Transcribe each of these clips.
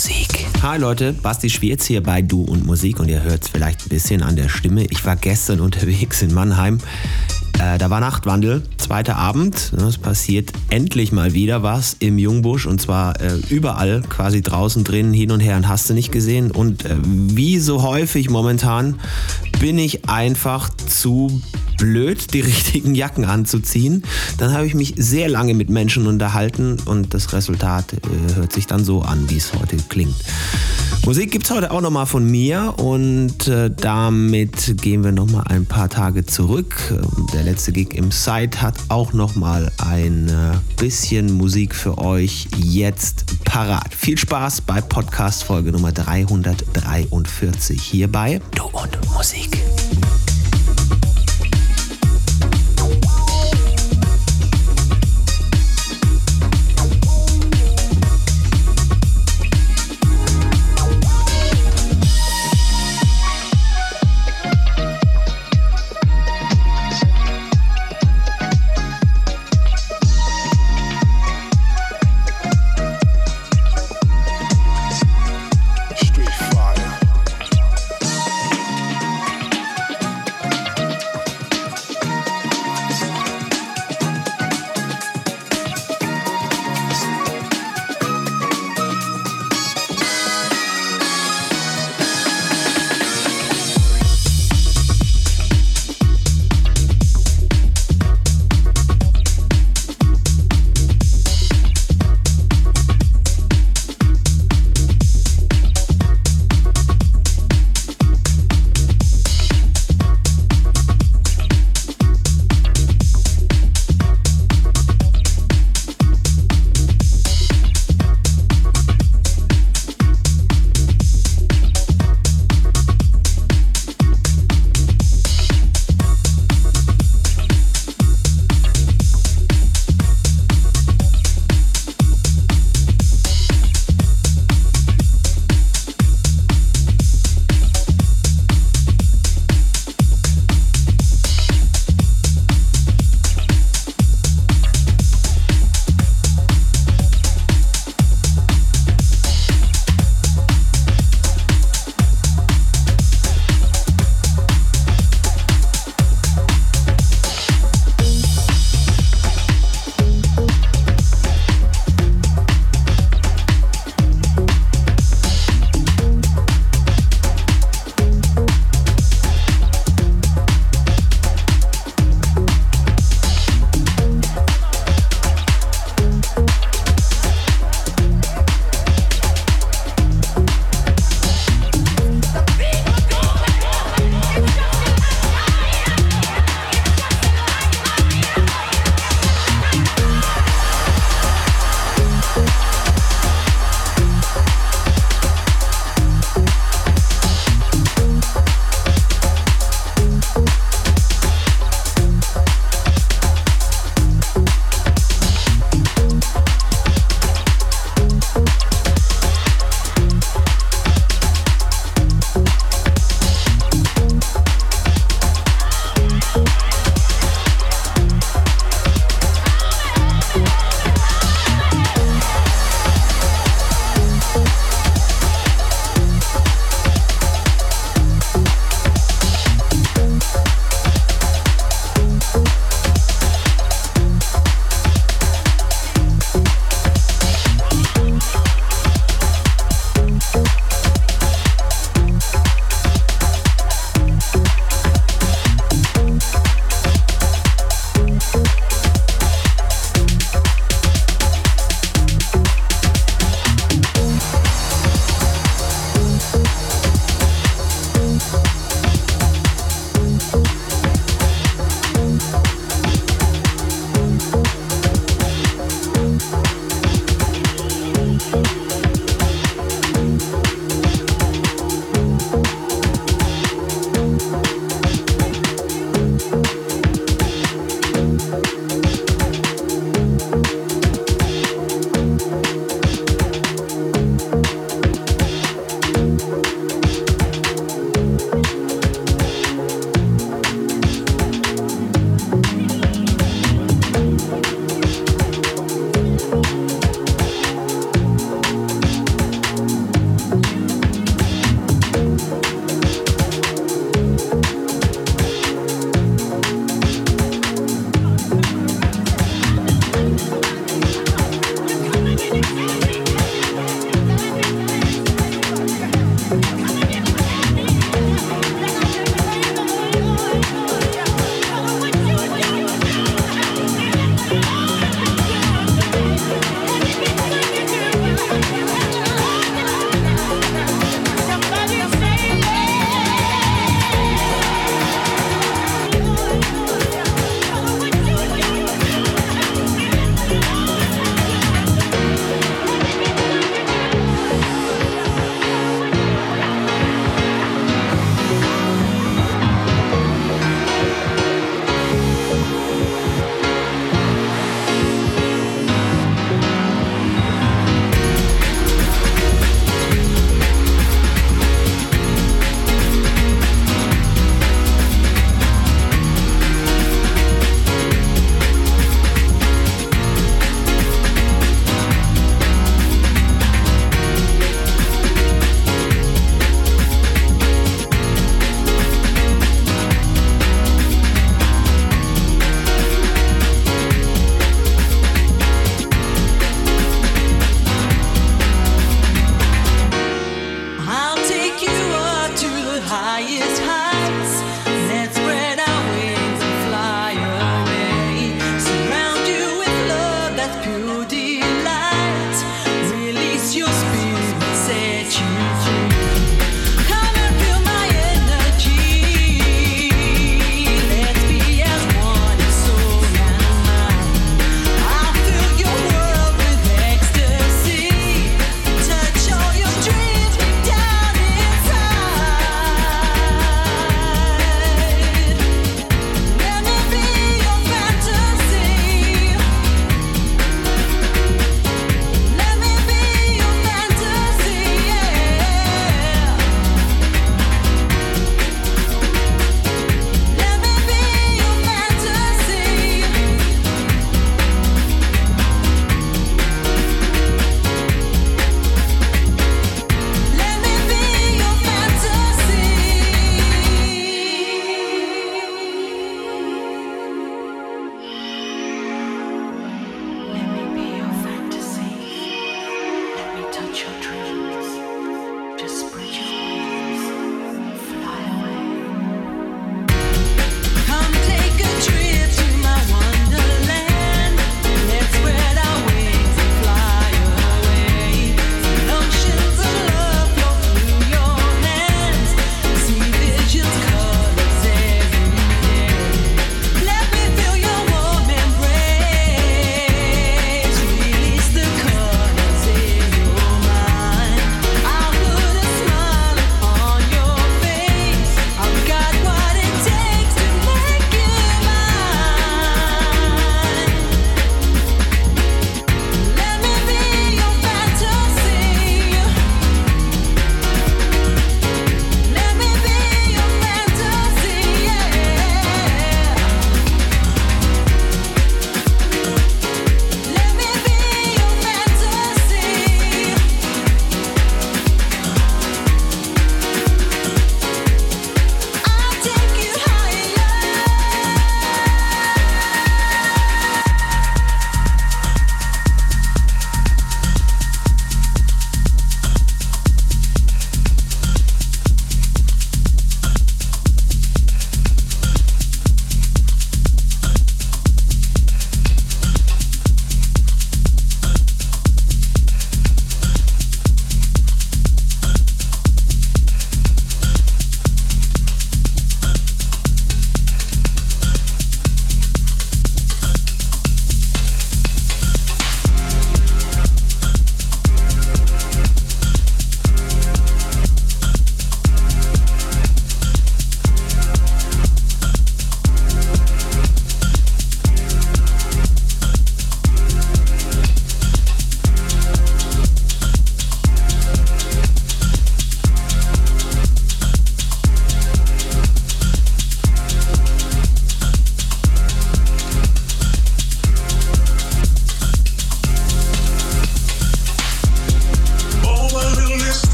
Musik. Hi Leute, Basti Schwierz hier bei Du und Musik und ihr hört es vielleicht ein bisschen an der Stimme. Ich war gestern unterwegs in Mannheim. Äh, da war Nachtwandel, zweiter Abend. Es passiert endlich mal wieder was im Jungbusch und zwar äh, überall, quasi draußen, drinnen, hin und her und hast du nicht gesehen. Und äh, wie so häufig momentan bin ich einfach zu blöd, die richtigen Jacken anzuziehen. Dann habe ich mich sehr lange mit Menschen unterhalten und das Resultat äh, hört sich dann so an, wie es heute klingt. Musik gibt es heute auch nochmal von mir und äh, damit gehen wir nochmal ein paar Tage zurück. Der letzte Gig im Site hat auch nochmal ein äh, bisschen Musik für euch jetzt parat. Viel Spaß bei Podcast Folge Nummer 343 hierbei Du und Musik.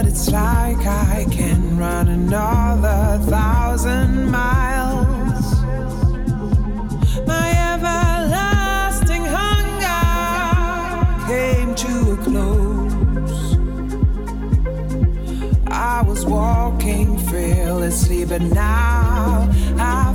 but it's like I can run another thousand miles. My everlasting hunger came to a close. I was walking fearlessly, but now I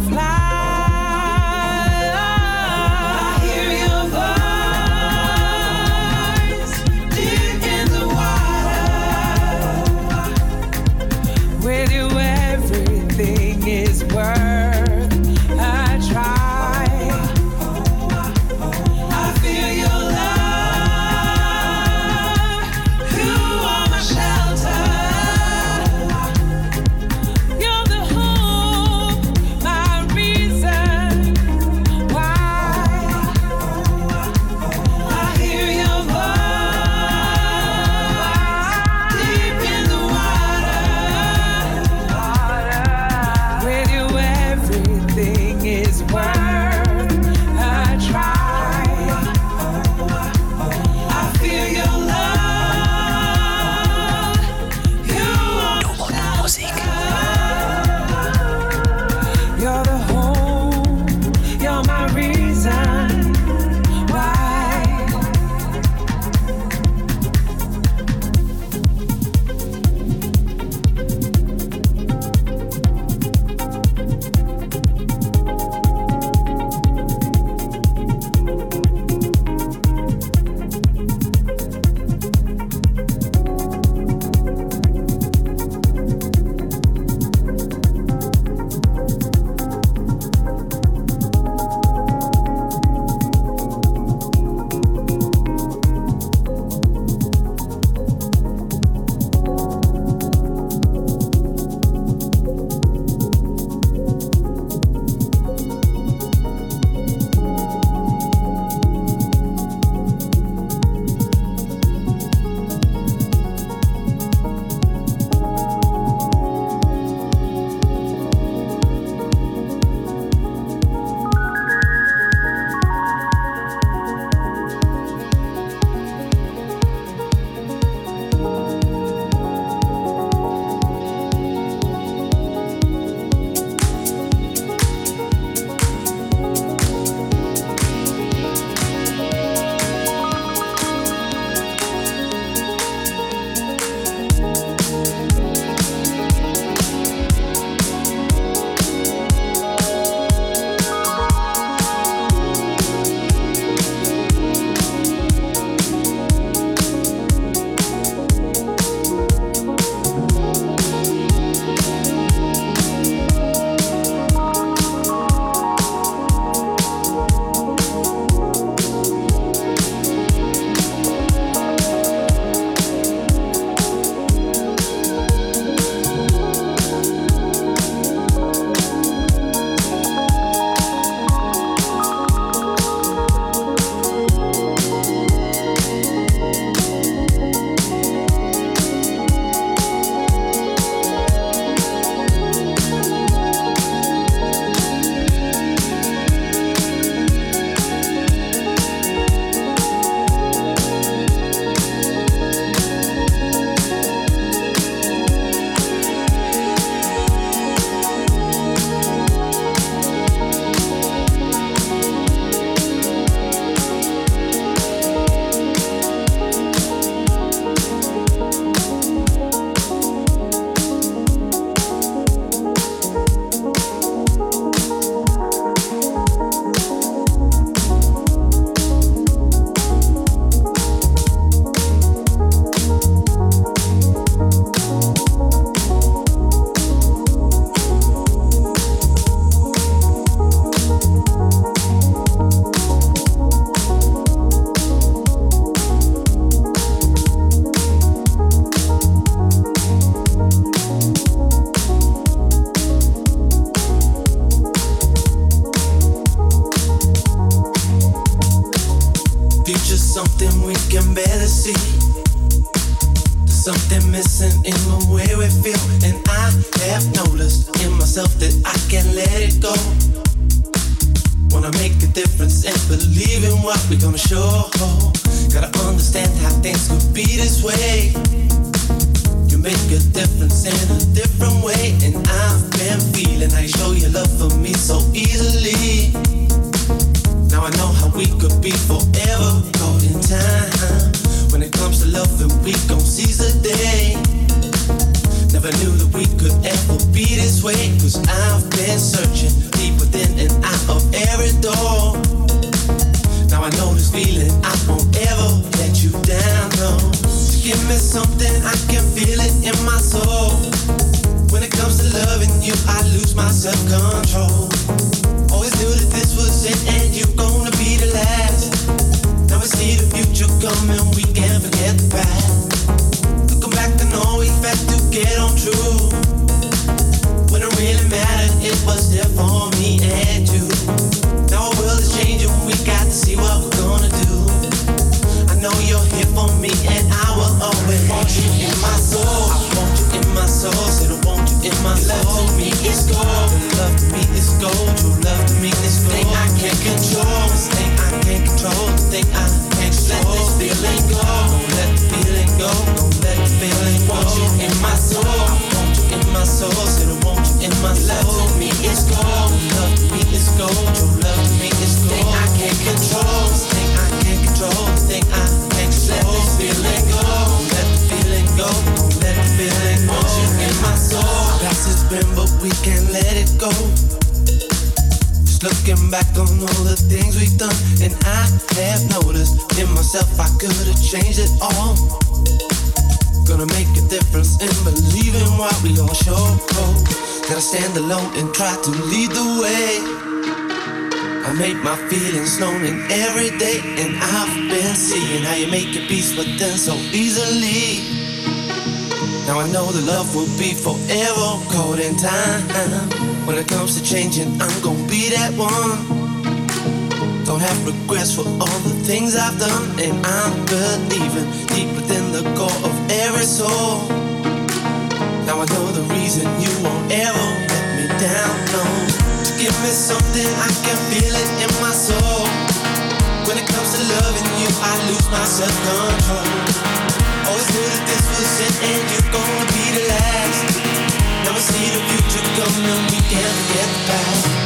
in my soul. Love to no expect to get on true. When it really matters, it was there for me and you. No will is gold, love to see what we're gonna do. I know you're here for me and I will always want you in my soul I want you in my soul so won't you in my love me is gold. Soul, said I want you in my soul. Love to me is gold, love to me is gold. True love to me is gold. Thing I can't control, thing I can't control, thing I can't control. Let this feeling go, let the feeling go, let the feeling go. Want you in my soul. Past has been, but we can't let it go. Just looking back on all the things we've done, and I have noticed in myself I could have changed it all. Gonna make a difference in believing in what we all show. Gotta stand alone and try to lead the way. I make my feelings known in every day, and I've been seeing how you make your peace with them so easily. Now I know the love will be forever caught in time. When it comes to changing, I'm gonna be that one. Don't have regrets for all the things I've done, and I'm believing deep within the core of every soul. Now I know the reason you won't ever let me down, no. To give me something, I can feel it in my soul. When it comes to loving you, I lose my self-control. Always knew that this was it, and you're gonna be the last. Never see the future coming, we can't the past.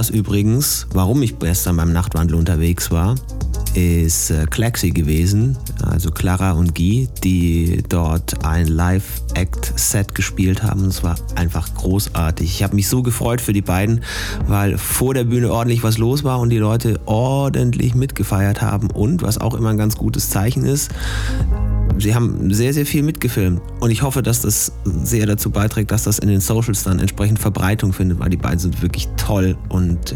Anlass übrigens, warum ich gestern beim Nachtwandel unterwegs war, ist äh, Claxi gewesen, also Clara und Guy, die dort ein Live-Act-Set gespielt haben. Es war einfach großartig. Ich habe mich so gefreut für die beiden, weil vor der Bühne ordentlich was los war und die Leute ordentlich mitgefeiert haben. Und was auch immer ein ganz gutes Zeichen ist, sie haben sehr, sehr viel mitgefilmt. Und ich hoffe, dass das sehr dazu beiträgt, dass das in den Socials dann entsprechend Verbreitung findet, weil die beiden sind wirklich toll und äh,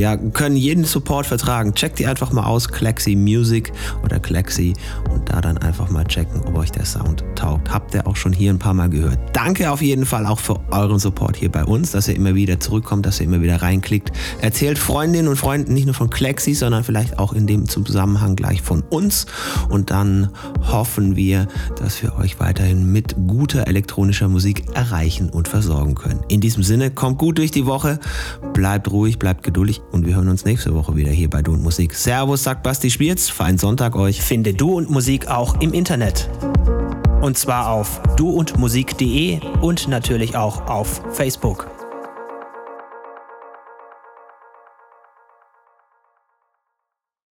ja, können jeden Support vertragen. Checkt die einfach mal aus, Klexi Music oder Klexi und da dann einfach mal checken, ob euch der Sound taugt. Habt ihr auch schon hier ein paar Mal gehört. Danke auf jeden Fall auch für euren Support hier bei uns, dass ihr immer wieder zurückkommt, dass ihr immer wieder reinklickt. Erzählt Freundinnen und Freunden nicht nur von Klexi, sondern vielleicht auch in dem Zusammenhang gleich von uns und dann hoffen hoffen wir, dass wir euch weiterhin mit guter elektronischer Musik erreichen und versorgen können. In diesem Sinne, kommt gut durch die Woche, bleibt ruhig, bleibt geduldig und wir hören uns nächste Woche wieder hier bei Du und Musik. Servus, sagt Basti Spierz, feinen Sonntag euch. Finde Du und Musik auch im Internet. Und zwar auf duundmusik.de und natürlich auch auf Facebook.